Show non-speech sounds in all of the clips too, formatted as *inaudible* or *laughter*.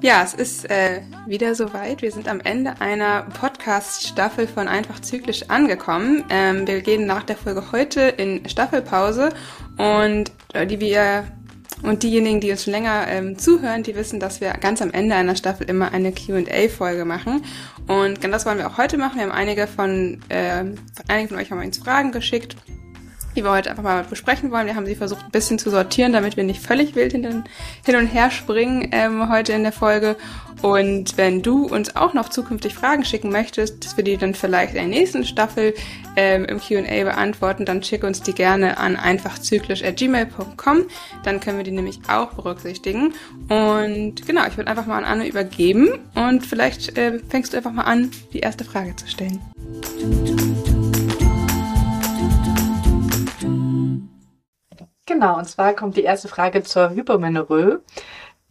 Ja, es ist äh, wieder soweit. Wir sind am Ende einer Podcast-Staffel von Einfach Zyklisch angekommen. Ähm, wir gehen nach der Folge heute in Staffelpause und äh, die wir und diejenigen, die uns schon länger ähm, zuhören, die wissen, dass wir ganz am Ende einer Staffel immer eine Q&A-Folge machen. Und genau das wollen wir auch heute machen. Wir haben einige von, äh, von einigen von euch haben uns Fragen geschickt die wir heute einfach mal besprechen wollen. Wir haben sie versucht ein bisschen zu sortieren, damit wir nicht völlig wild hin, und her springen ähm, heute in der Folge. Und wenn du uns auch noch zukünftig Fragen schicken möchtest, dass wir die dann vielleicht in der nächsten Staffel ähm, im Q&A beantworten, dann schick uns die gerne an einfachzyklisch@gmail.com. Dann können wir die nämlich auch berücksichtigen. Und genau, ich würde einfach mal an Anne übergeben und vielleicht äh, fängst du einfach mal an, die erste Frage zu stellen. Genau, und zwar kommt die erste Frage zur Hypomenorrhoe.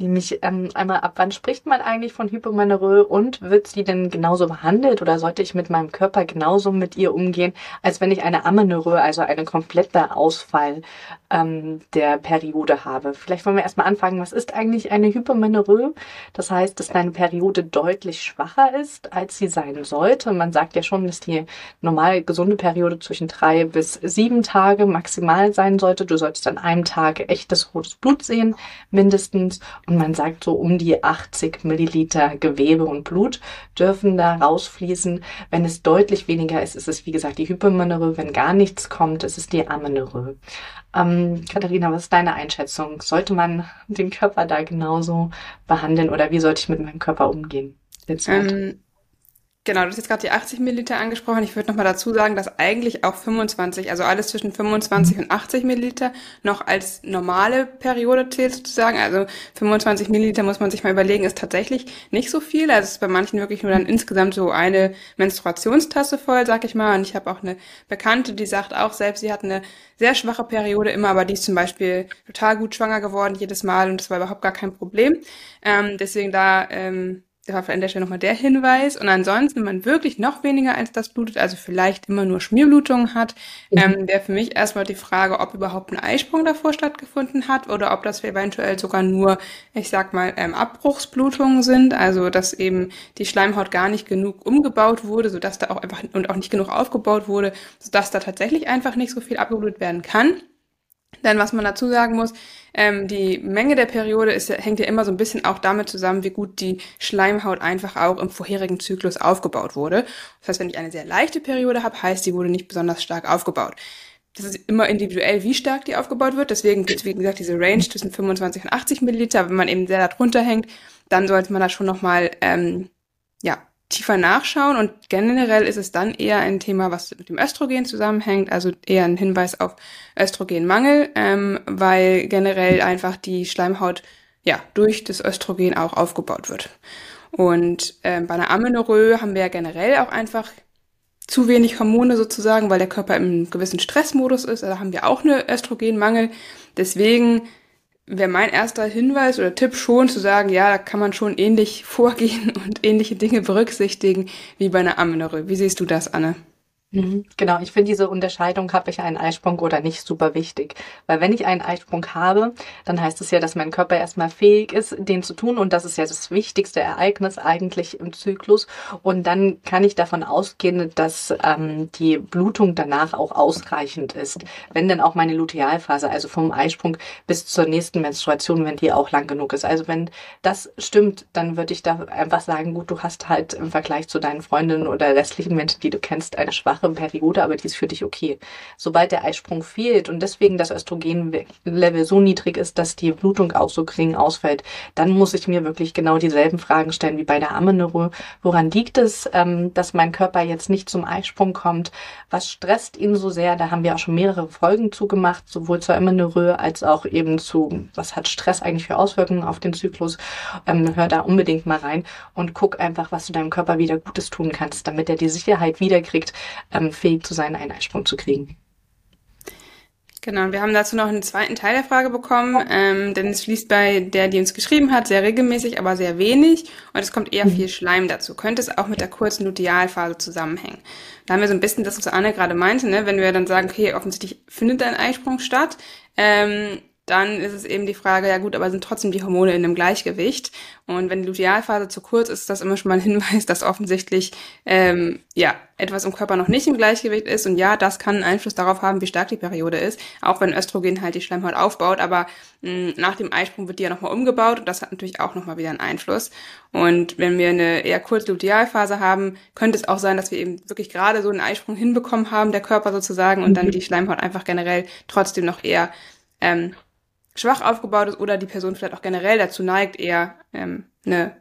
Nämlich ähm, einmal, ab wann spricht man eigentlich von Hypomenorrhoe und wird sie denn genauso behandelt oder sollte ich mit meinem Körper genauso mit ihr umgehen, als wenn ich eine Amenorrhoe, also einen kompletten Ausfall ähm, der Periode habe? Vielleicht wollen wir erstmal anfangen, was ist eigentlich eine Hypomenorrhoe? Das heißt, dass deine Periode deutlich schwacher ist, als sie sein sollte. Man sagt ja schon, dass die normal gesunde Periode zwischen drei bis sieben Tage maximal sein sollte. Du solltest an einem Tag echtes rotes Blut sehen, mindestens. Man sagt so um die 80 Milliliter Gewebe und Blut dürfen da rausfließen. Wenn es deutlich weniger ist, ist es wie gesagt die Hypermenorrhoe. Wenn gar nichts kommt, ist es die Amenorrhoe. Ähm, Katharina, was ist deine Einschätzung? Sollte man den Körper da genauso behandeln oder wie sollte ich mit meinem Körper umgehen? Ähm, Genau, du hast jetzt gerade die 80 Milliliter angesprochen. Ich würde nochmal dazu sagen, dass eigentlich auch 25, also alles zwischen 25 und 80 Milliliter noch als normale Periode zählt sozusagen. Also 25 Milliliter muss man sich mal überlegen, ist tatsächlich nicht so viel. Also es ist bei manchen wirklich nur dann insgesamt so eine Menstruationstasse voll, sag ich mal. Und ich habe auch eine Bekannte, die sagt auch selbst, sie hat eine sehr schwache Periode immer, aber die ist zum Beispiel total gut schwanger geworden jedes Mal und das war überhaupt gar kein Problem. Ähm, deswegen da ähm, war an der Stelle nochmal der Hinweis. Und ansonsten, wenn man wirklich noch weniger als das blutet, also vielleicht immer nur Schmierblutungen hat, mhm. ähm, wäre für mich erstmal die Frage, ob überhaupt ein Eisprung davor stattgefunden hat oder ob das eventuell sogar nur, ich sag mal, ähm, Abbruchsblutungen sind, also dass eben die Schleimhaut gar nicht genug umgebaut wurde, sodass da auch einfach und auch nicht genug aufgebaut wurde, sodass da tatsächlich einfach nicht so viel abgeblutet werden kann. Denn was man dazu sagen muss, ähm, die Menge der Periode ist, hängt ja immer so ein bisschen auch damit zusammen, wie gut die Schleimhaut einfach auch im vorherigen Zyklus aufgebaut wurde. Das heißt, wenn ich eine sehr leichte Periode habe, heißt, die wurde nicht besonders stark aufgebaut. Das ist immer individuell, wie stark die aufgebaut wird. Deswegen gibt es, wie gesagt, diese Range zwischen 25 und 80 Milliliter. Wenn man eben sehr darunter hängt, dann sollte man da schon nochmal ähm, ja, tiefer nachschauen und generell ist es dann eher ein Thema, was mit dem Östrogen zusammenhängt, also eher ein Hinweis auf Östrogenmangel, ähm, weil generell einfach die Schleimhaut ja durch das Östrogen auch aufgebaut wird. Und ähm, bei einer Amenorrhoe haben wir ja generell auch einfach zu wenig Hormone sozusagen, weil der Körper im gewissen Stressmodus ist. Da haben wir auch eine Östrogenmangel. Deswegen wäre mein erster Hinweis oder Tipp schon zu sagen, ja, da kann man schon ähnlich vorgehen *laughs* und ähnliche Dinge berücksichtigen wie bei einer Amenorrhoe. Wie siehst du das, Anne? Mhm, genau, ich finde diese Unterscheidung, habe ich einen Eisprung oder nicht, super wichtig. Weil wenn ich einen Eisprung habe, dann heißt es ja, dass mein Körper erstmal fähig ist, den zu tun. Und das ist ja das wichtigste Ereignis eigentlich im Zyklus. Und dann kann ich davon ausgehen, dass ähm, die Blutung danach auch ausreichend ist. Wenn dann auch meine Lutealphase, also vom Eisprung bis zur nächsten Menstruation, wenn die auch lang genug ist. Also wenn das stimmt, dann würde ich da einfach sagen, gut, du hast halt im Vergleich zu deinen Freundinnen oder restlichen Menschen, die du kennst, eine schwache schwache Periode, aber die ist für dich okay. Sobald der Eisprung fehlt und deswegen das Östrogenlevel so niedrig ist, dass die Blutung auch so gering ausfällt, dann muss ich mir wirklich genau dieselben Fragen stellen wie bei der Amenorrhoe. Woran liegt es, ähm, dass mein Körper jetzt nicht zum Eisprung kommt? Was stresst ihn so sehr? Da haben wir auch schon mehrere Folgen zugemacht, sowohl zur Amenorrhoe als auch eben zu, was hat Stress eigentlich für Auswirkungen auf den Zyklus? Ähm, hör da unbedingt mal rein und guck einfach, was du deinem Körper wieder Gutes tun kannst, damit er die Sicherheit wiederkriegt, ähm, fähig zu sein, einen Eisprung zu kriegen. Genau, wir haben dazu noch einen zweiten Teil der Frage bekommen, ähm, denn es fließt bei der, die uns geschrieben hat, sehr regelmäßig, aber sehr wenig und es kommt eher mhm. viel Schleim dazu. Könnte es auch mit der kurzen Lutealphase zusammenhängen? Da haben wir so ein bisschen das, was Anne gerade meinte, ne? wenn wir dann sagen, okay, offensichtlich findet ein Eisprung statt, ähm, dann ist es eben die Frage, ja gut, aber sind trotzdem die Hormone in einem Gleichgewicht? Und wenn die Lutealphase zu kurz ist, ist das immer schon mal ein *laughs* Hinweis, dass offensichtlich ähm, ja etwas im Körper noch nicht im Gleichgewicht ist. Und ja, das kann einen Einfluss darauf haben, wie stark die Periode ist, auch wenn Östrogen halt die Schleimhaut aufbaut. Aber mh, nach dem Eisprung wird die ja nochmal umgebaut und das hat natürlich auch nochmal wieder einen Einfluss. Und wenn wir eine eher kurze Lutealphase haben, könnte es auch sein, dass wir eben wirklich gerade so einen Eisprung hinbekommen haben, der Körper sozusagen, und mhm. dann die Schleimhaut einfach generell trotzdem noch eher ähm, schwach aufgebaut ist oder die Person vielleicht auch generell dazu neigt, eher ähm, eine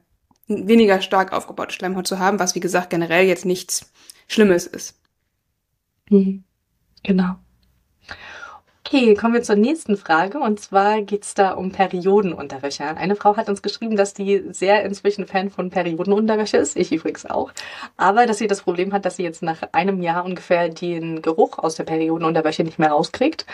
weniger stark aufgebaute Schleimhaut zu haben, was wie gesagt generell jetzt nichts Schlimmes ist. Mhm. Genau. Okay, kommen wir zur nächsten Frage. Und zwar geht's da um Periodenunterwäsche. Eine Frau hat uns geschrieben, dass die sehr inzwischen Fan von Periodenunterwäsche ist. Ich übrigens auch. Aber dass sie das Problem hat, dass sie jetzt nach einem Jahr ungefähr den Geruch aus der Periodenunterwäsche nicht mehr rauskriegt.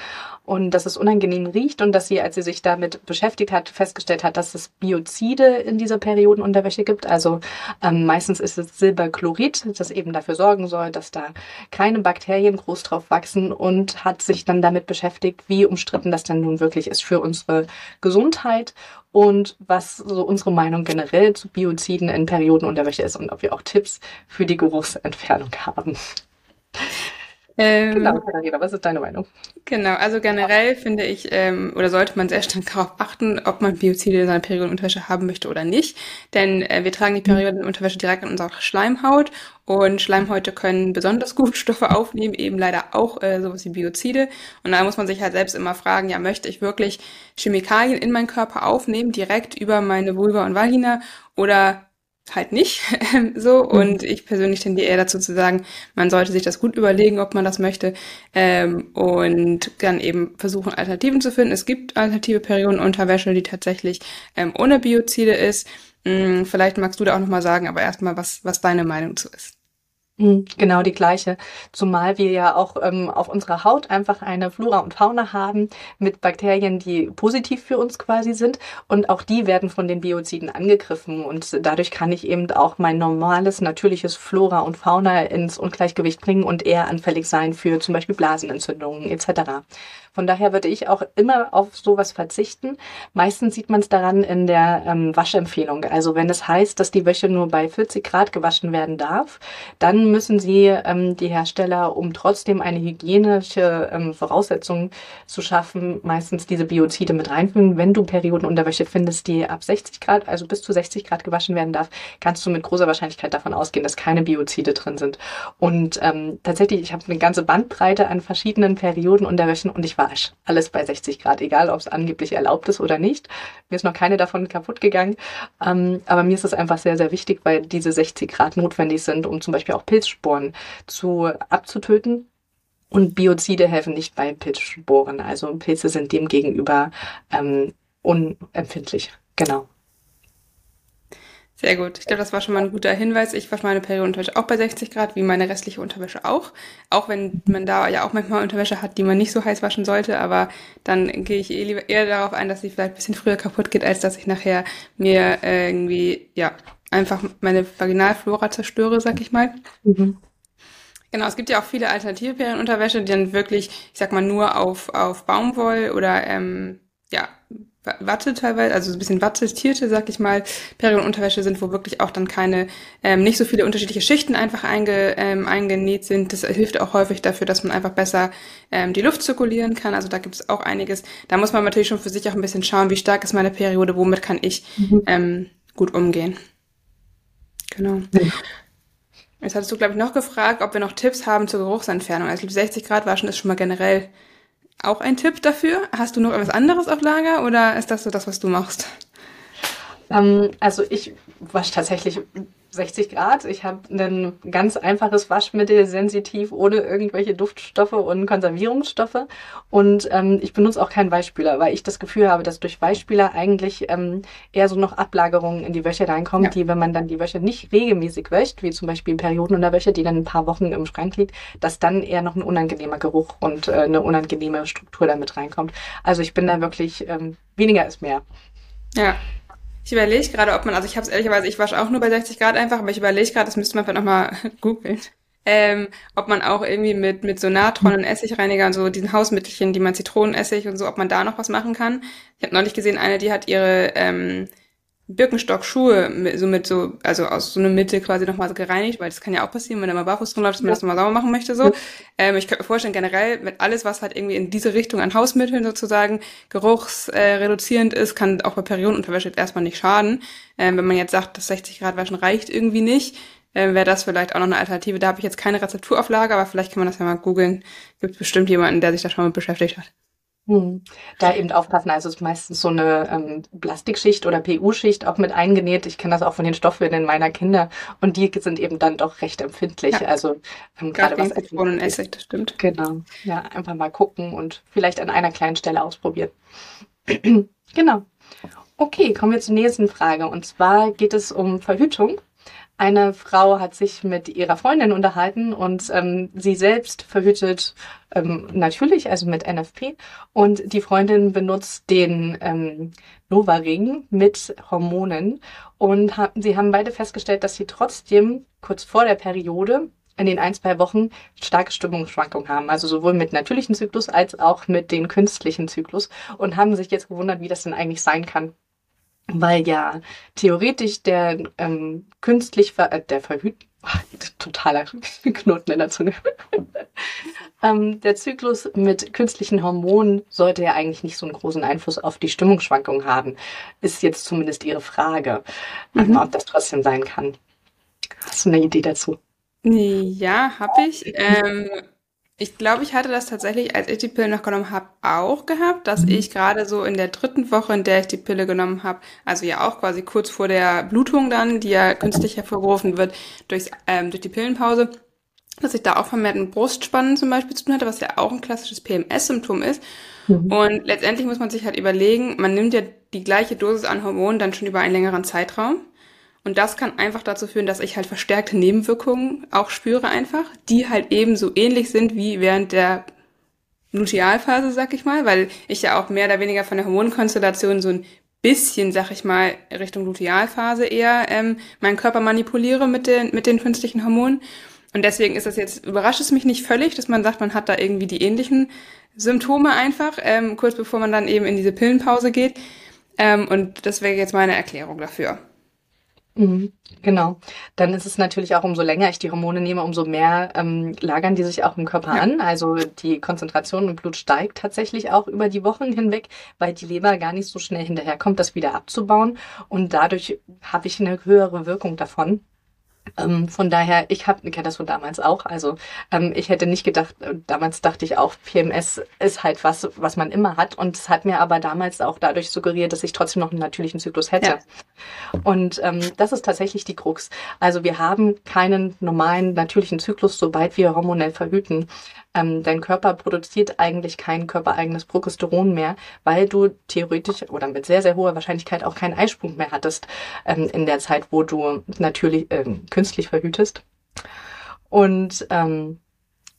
Und dass es unangenehm riecht und dass sie, als sie sich damit beschäftigt hat, festgestellt hat, dass es Biozide in dieser Periodenunterwäsche gibt. Also ähm, meistens ist es Silberchlorid, das eben dafür sorgen soll, dass da keine Bakterien groß drauf wachsen und hat sich dann damit beschäftigt, beschäftigt, wie umstritten das denn nun wirklich ist für unsere Gesundheit und was so unsere Meinung generell zu Bioziden in Periodenunterwäsche ist und ob wir auch Tipps für die Geruchsentfernung haben. Ähm, genau, Katharina, was ist deine Meinung? Genau, also generell finde ich, ähm, oder sollte man sehr stark *laughs* darauf achten, ob man Biozide in seiner Periodenunterwäsche haben möchte oder nicht. Denn äh, wir tragen die Periodenunterwäsche direkt in unserer Schleimhaut und Schleimhäute können besonders *laughs* gut Stoffe aufnehmen, eben leider auch äh, sowas wie Biozide. Und da muss man sich halt selbst immer fragen, ja, möchte ich wirklich Chemikalien in meinen Körper aufnehmen, direkt über meine Vulva und Vagina oder halt nicht *laughs* so. Mhm. Und ich persönlich tendiere eher dazu zu sagen, man sollte sich das gut überlegen, ob man das möchte ähm, und dann eben versuchen, Alternativen zu finden. Es gibt alternative Periodenunterwäsche, die tatsächlich ähm, ohne Biozide ist. Hm, vielleicht magst du da auch nochmal sagen, aber erstmal, was, was deine Meinung zu ist. Mhm, genau die gleiche. Zumal wir ja auch ähm, auf unserer Haut einfach eine Flora und Fauna haben mit Bakterien, die positiv für uns quasi sind. Und auch die werden von den Bioziden angegriffen. Und dadurch kann ich eben auch mein normales, natürliches Flora und Fauna ins Ungleichgewicht bringen und eher anfällig sein für zum Beispiel Blasenentzündungen etc. Von daher würde ich auch immer auf sowas verzichten. Meistens sieht man es daran in der ähm, Waschempfehlung. Also wenn es heißt, dass die Wäsche nur bei 40 Grad gewaschen werden darf, dann müssen sie ähm, die Hersteller, um trotzdem eine hygienische ähm, Voraussetzung zu schaffen, meistens diese Biozide mit reinfügen. Wenn du Periodenunterwäsche findest, die ab 60 Grad, also bis zu 60 Grad gewaschen werden darf, kannst du mit großer Wahrscheinlichkeit davon ausgehen, dass keine Biozide drin sind. Und ähm, tatsächlich, ich habe eine ganze Bandbreite an verschiedenen Periodenunterwäschen und ich war Arsch. Alles bei 60 Grad, egal ob es angeblich erlaubt ist oder nicht. Mir ist noch keine davon kaputt gegangen. Ähm, aber mir ist es einfach sehr, sehr wichtig, weil diese 60 Grad notwendig sind, um zum Beispiel auch Pilzsporen zu, abzutöten. Und Biozide helfen nicht bei Pilzsporen. Also Pilze sind dem gegenüber ähm, unempfindlich. Genau. Sehr gut. Ich glaube, das war schon mal ein guter Hinweis. Ich wasche meine Periodenunterwäsche auch bei 60 Grad, wie meine restliche Unterwäsche auch. Auch wenn man da ja auch manchmal Unterwäsche hat, die man nicht so heiß waschen sollte, aber dann gehe ich eh eher darauf ein, dass sie vielleicht ein bisschen früher kaputt geht, als dass ich nachher mir irgendwie, ja, einfach meine Vaginalflora zerstöre, sag ich mal. Mhm. Genau, es gibt ja auch viele alternative Periodenunterwäsche, die dann wirklich, ich sag mal, nur auf, auf Baumwoll oder ähm, ja, Watte teilweise, also so ein bisschen wattetierte, sag ich mal, Periodenunterwäsche sind, wo wirklich auch dann keine, ähm, nicht so viele unterschiedliche Schichten einfach einge, ähm, eingenäht sind. Das hilft auch häufig dafür, dass man einfach besser ähm, die Luft zirkulieren kann. Also da gibt es auch einiges. Da muss man natürlich schon für sich auch ein bisschen schauen, wie stark ist meine Periode, womit kann ich mhm. ähm, gut umgehen. Genau. Ja. Jetzt hattest du, glaube ich, noch gefragt, ob wir noch Tipps haben zur Geruchsentfernung. Also 60 Grad waschen ist schon mal generell auch ein Tipp dafür? Hast du noch etwas anderes auf Lager oder ist das so das, was du machst? Ähm, also ich wasche tatsächlich 60 Grad. Ich habe ein ganz einfaches Waschmittel, sensitiv, ohne irgendwelche Duftstoffe und Konservierungsstoffe. Und ähm, ich benutze auch keinen Weichspüler, weil ich das Gefühl habe, dass durch Weichspüler eigentlich ähm, eher so noch Ablagerungen in die Wäsche reinkommen, ja. die, wenn man dann die Wäsche nicht regelmäßig wäscht, wie zum Beispiel Perioden in der Wäsche, die dann ein paar Wochen im Schrank liegt, dass dann eher noch ein unangenehmer Geruch und äh, eine unangenehme Struktur damit reinkommt. Also ich bin da wirklich, ähm, weniger ist mehr. Ja, ich überlege gerade, ob man, also ich habe es ehrlicherweise, ich wasche auch nur bei 60 Grad einfach, aber ich überlege gerade, das müsste man vielleicht nochmal *laughs* googeln. ähm, ob man auch irgendwie mit, mit so Natron und Essigreiniger und so diesen Hausmittelchen, die man Zitronenessig und so, ob man da noch was machen kann. Ich habe neulich gesehen, eine, die hat ihre ähm, Birkenstock-Schuhe so mit so, also aus so einer Mitte quasi nochmal gereinigt, weil das kann ja auch passieren, wenn da mal barfuß drin läuft, dass man ja. das nochmal sauber machen möchte, so. Ja. Ähm, ich könnte mir vorstellen, generell mit alles, was halt irgendwie in diese Richtung an Hausmitteln sozusagen geruchsreduzierend äh, ist, kann auch bei Periodenunterwäsche erstmal nicht schaden. Ähm, wenn man jetzt sagt, das 60 Grad Waschen reicht irgendwie nicht, ähm, wäre das vielleicht auch noch eine Alternative. Da habe ich jetzt keine Rezepturauflage, aber vielleicht kann man das ja mal googeln. Gibt bestimmt jemanden, der sich da schon mal beschäftigt hat. Hm. Da eben aufpassen, also es ist meistens so eine ähm, Plastikschicht oder PU-Schicht auch mit eingenäht. Ich kenne das auch von den Stoffwindeln meiner Kinder und die sind eben dann doch recht empfindlich. Ja. Also ähm, gerade was Zitronen und Essig, das stimmt. Genau. Ja, einfach mal gucken und vielleicht an einer kleinen Stelle ausprobieren. *clears throat* genau. Okay, kommen wir zur nächsten Frage. Und zwar geht es um Verhütung. Eine Frau hat sich mit ihrer Freundin unterhalten und ähm, sie selbst verhütet ähm, natürlich, also mit NFP. Und die Freundin benutzt den ähm, Nova-Ring mit Hormonen. Und ha sie haben beide festgestellt, dass sie trotzdem kurz vor der Periode in den ein, zwei Wochen starke Stimmungsschwankungen haben. Also sowohl mit natürlichen Zyklus als auch mit den künstlichen Zyklus. Und haben sich jetzt gewundert, wie das denn eigentlich sein kann weil ja theoretisch der ähm, künstlich ver äh, der verhüt ach, *laughs* totaler Knoten in der Zunge. *laughs* Ähm, der Zyklus mit künstlichen Hormonen sollte ja eigentlich nicht so einen großen Einfluss auf die Stimmungsschwankung haben ist jetzt zumindest ihre Frage. Mhm. ob das trotzdem sein kann. Hast du eine Idee dazu? Ja habe ich. Ähm, ich glaube, ich hatte das tatsächlich, als ich die Pille noch genommen habe, auch gehabt, dass mhm. ich gerade so in der dritten Woche, in der ich die Pille genommen habe, also ja auch quasi kurz vor der Blutung dann, die ja künstlich hervorgerufen wird durchs, ähm, durch die Pillenpause, dass ich da auch vermehrt mit Brustspannen zum Beispiel zu tun hatte, was ja auch ein klassisches PMS-Symptom ist. Mhm. Und letztendlich muss man sich halt überlegen, man nimmt ja die gleiche Dosis an Hormonen dann schon über einen längeren Zeitraum. Und das kann einfach dazu führen, dass ich halt verstärkte Nebenwirkungen auch spüre einfach, die halt eben so ähnlich sind wie während der Lutealphase, sag ich mal, weil ich ja auch mehr oder weniger von der Hormonkonstellation so ein bisschen, sag ich mal, Richtung Lutealphase eher ähm, meinen Körper manipuliere mit den, mit den künstlichen Hormonen. Und deswegen ist das jetzt, überrascht es mich nicht völlig, dass man sagt, man hat da irgendwie die ähnlichen Symptome einfach, ähm, kurz bevor man dann eben in diese Pillenpause geht. Ähm, und das wäre jetzt meine Erklärung dafür. Mhm, genau. Dann ist es natürlich auch, umso länger ich die Hormone nehme, umso mehr ähm, lagern die sich auch im Körper ja. an. Also die Konzentration im Blut steigt tatsächlich auch über die Wochen hinweg, weil die Leber gar nicht so schnell hinterherkommt, das wieder abzubauen. Und dadurch habe ich eine höhere Wirkung davon. Ähm, von daher, ich habe kenne das von damals auch. Also ähm, ich hätte nicht gedacht, äh, damals dachte ich auch, PMS ist halt was, was man immer hat. Und es hat mir aber damals auch dadurch suggeriert, dass ich trotzdem noch einen natürlichen Zyklus hätte. Ja. Und ähm, das ist tatsächlich die Krux. Also wir haben keinen normalen natürlichen Zyklus, sobald wir hormonell verhüten. Ähm, dein Körper produziert eigentlich kein körpereigenes Progesteron mehr, weil du theoretisch oder mit sehr, sehr hoher Wahrscheinlichkeit auch keinen Eisprung mehr hattest ähm, in der Zeit, wo du natürlich äh, künstlich verhütest. Und ähm,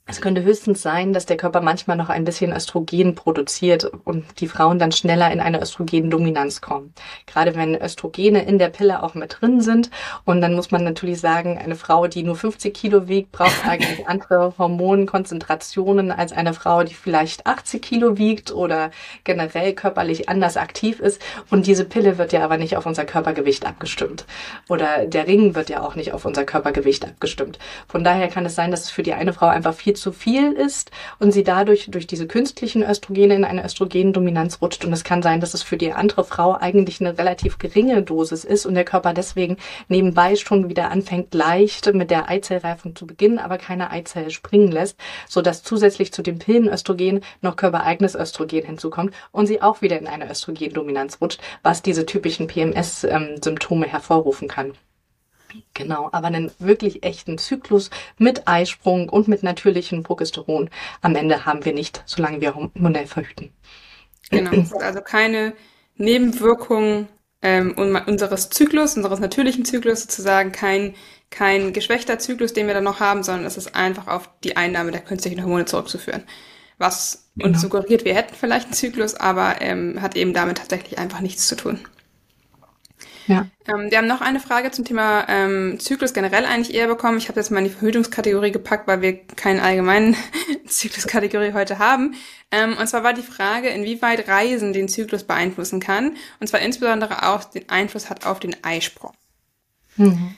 es könnte höchstens sein, dass der Körper manchmal noch ein bisschen Östrogen produziert und die Frauen dann schneller in eine Östrogendominanz kommen. Gerade wenn Östrogene in der Pille auch mit drin sind. Und dann muss man natürlich sagen, eine Frau, die nur 50 Kilo wiegt, braucht eigentlich andere Hormonkonzentrationen als eine Frau, die vielleicht 80 Kilo wiegt oder generell körperlich anders aktiv ist. Und diese Pille wird ja aber nicht auf unser Körpergewicht abgestimmt. Oder der Ring wird ja auch nicht auf unser Körpergewicht abgestimmt. Von daher kann es sein, dass es für die eine Frau einfach viel zu viel ist und sie dadurch durch diese künstlichen Östrogene in eine Östrogendominanz rutscht. Und es kann sein, dass es für die andere Frau eigentlich eine relativ geringe Dosis ist und der Körper deswegen nebenbei schon wieder anfängt, leicht mit der Eizellreifung zu beginnen, aber keine Eizelle springen lässt, sodass zusätzlich zu dem Pillenöstrogen noch körpereigenes Östrogen hinzukommt und sie auch wieder in eine Östrogendominanz rutscht, was diese typischen PMS-Symptome ähm, hervorrufen kann. Genau, aber einen wirklich echten Zyklus mit Eisprung und mit natürlichem Progesteron am Ende haben wir nicht, solange wir hormonell verhüten. Genau, also keine Nebenwirkungen ähm, unseres Zyklus, unseres natürlichen Zyklus sozusagen, kein, kein geschwächter Zyklus, den wir dann noch haben, sondern es ist einfach auf die Einnahme der künstlichen Hormone zurückzuführen. Was genau. uns suggeriert, wir hätten vielleicht einen Zyklus, aber ähm, hat eben damit tatsächlich einfach nichts zu tun. Ja. Ähm, wir haben noch eine Frage zum Thema ähm, Zyklus generell eigentlich eher bekommen. Ich habe jetzt mal in die Verhütungskategorie gepackt, weil wir keine allgemeinen *laughs* Zykluskategorie heute haben. Ähm, und zwar war die Frage, inwieweit Reisen den Zyklus beeinflussen kann. Und zwar insbesondere auch den Einfluss hat auf den Eisprung. Mhm.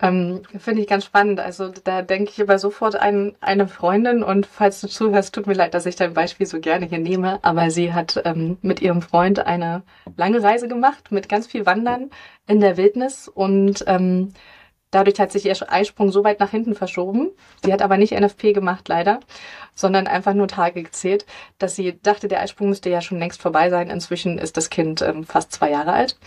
Ähm, Finde ich ganz spannend. Also da denke ich über sofort an eine Freundin und falls du zuhörst, tut mir leid, dass ich dein Beispiel so gerne hier nehme, aber sie hat ähm, mit ihrem Freund eine lange Reise gemacht mit ganz viel Wandern in der Wildnis und ähm, dadurch hat sich ihr Eisprung so weit nach hinten verschoben. Sie hat aber nicht NFP gemacht, leider, sondern einfach nur Tage gezählt, dass sie dachte, der Eisprung müsste ja schon längst vorbei sein. Inzwischen ist das Kind ähm, fast zwei Jahre alt.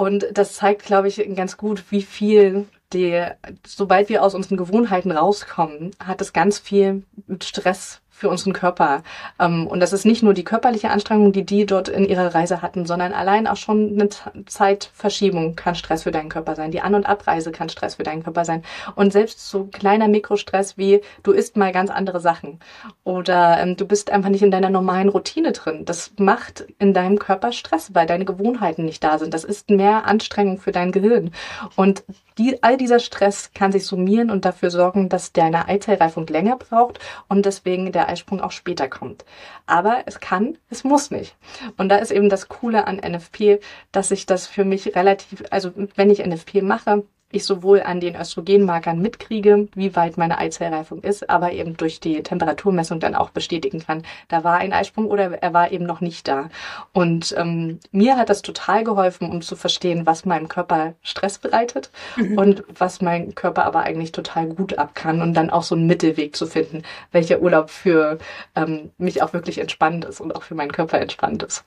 Und das zeigt, glaube ich, ganz gut, wie viel die, sobald wir aus unseren Gewohnheiten rauskommen, hat es ganz viel mit Stress für unseren Körper. Ähm, und das ist nicht nur die körperliche Anstrengung, die die dort in ihrer Reise hatten, sondern allein auch schon eine Zeitverschiebung kann Stress für deinen Körper sein. Die An- und Abreise kann Stress für deinen Körper sein. Und selbst so kleiner Mikrostress wie du isst mal ganz andere Sachen oder ähm, du bist einfach nicht in deiner normalen Routine drin. Das macht in deinem Körper Stress, weil deine Gewohnheiten nicht da sind. Das ist mehr Anstrengung für dein Gehirn. Und die, all dieser Stress kann sich summieren und dafür sorgen, dass deine Eizellreifung länger braucht und deswegen der Eisprung auch später kommt. Aber es kann, es muss nicht. Und da ist eben das Coole an NFP, dass ich das für mich relativ, also wenn ich NFP mache, ich sowohl an den Östrogenmarkern mitkriege, wie weit meine Eizellreifung ist, aber eben durch die Temperaturmessung dann auch bestätigen kann, da war ein Eisprung oder er war eben noch nicht da. Und ähm, mir hat das total geholfen, um zu verstehen, was meinem Körper Stress bereitet mhm. und was mein Körper aber eigentlich total gut ab kann und dann auch so einen Mittelweg zu finden, welcher Urlaub für ähm, mich auch wirklich entspannt ist und auch für meinen Körper entspannt ist.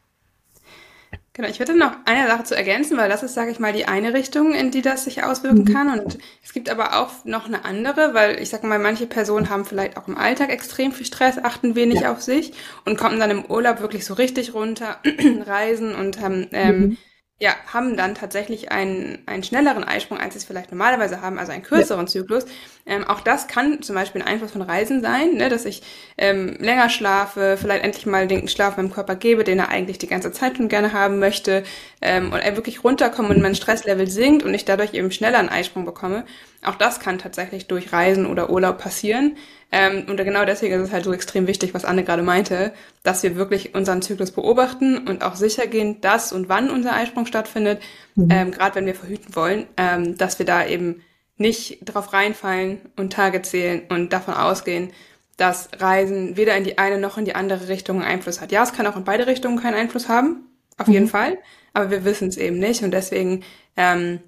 Genau, ich würde noch eine Sache zu ergänzen, weil das ist, sage ich mal, die eine Richtung, in die das sich auswirken mhm. kann. Und es gibt aber auch noch eine andere, weil ich sage mal, manche Personen haben vielleicht auch im Alltag extrem viel Stress, achten wenig ja. auf sich und kommen dann im Urlaub wirklich so richtig runter, *clears throat* reisen und haben ähm, mhm ja, haben dann tatsächlich einen, einen schnelleren Eisprung, als sie es vielleicht normalerweise haben, also einen kürzeren ja. Zyklus. Ähm, auch das kann zum Beispiel ein Einfluss von Reisen sein, ne, dass ich ähm, länger schlafe, vielleicht endlich mal den Schlaf meinem Körper gebe, den er eigentlich die ganze Zeit schon gerne haben möchte, ähm, und er wirklich runterkomme und mein Stresslevel sinkt und ich dadurch eben schneller einen Eisprung bekomme. Auch das kann tatsächlich durch Reisen oder Urlaub passieren. Ähm, und genau deswegen ist es halt so extrem wichtig, was Anne gerade meinte, dass wir wirklich unseren Zyklus beobachten und auch sicher gehen, dass und wann unser Eisprung stattfindet, mhm. ähm, gerade wenn wir verhüten wollen, ähm, dass wir da eben nicht drauf reinfallen und Tage zählen und davon ausgehen, dass Reisen weder in die eine noch in die andere Richtung Einfluss hat. Ja, es kann auch in beide Richtungen keinen Einfluss haben, auf mhm. jeden Fall, aber wir wissen es eben nicht und deswegen ähm,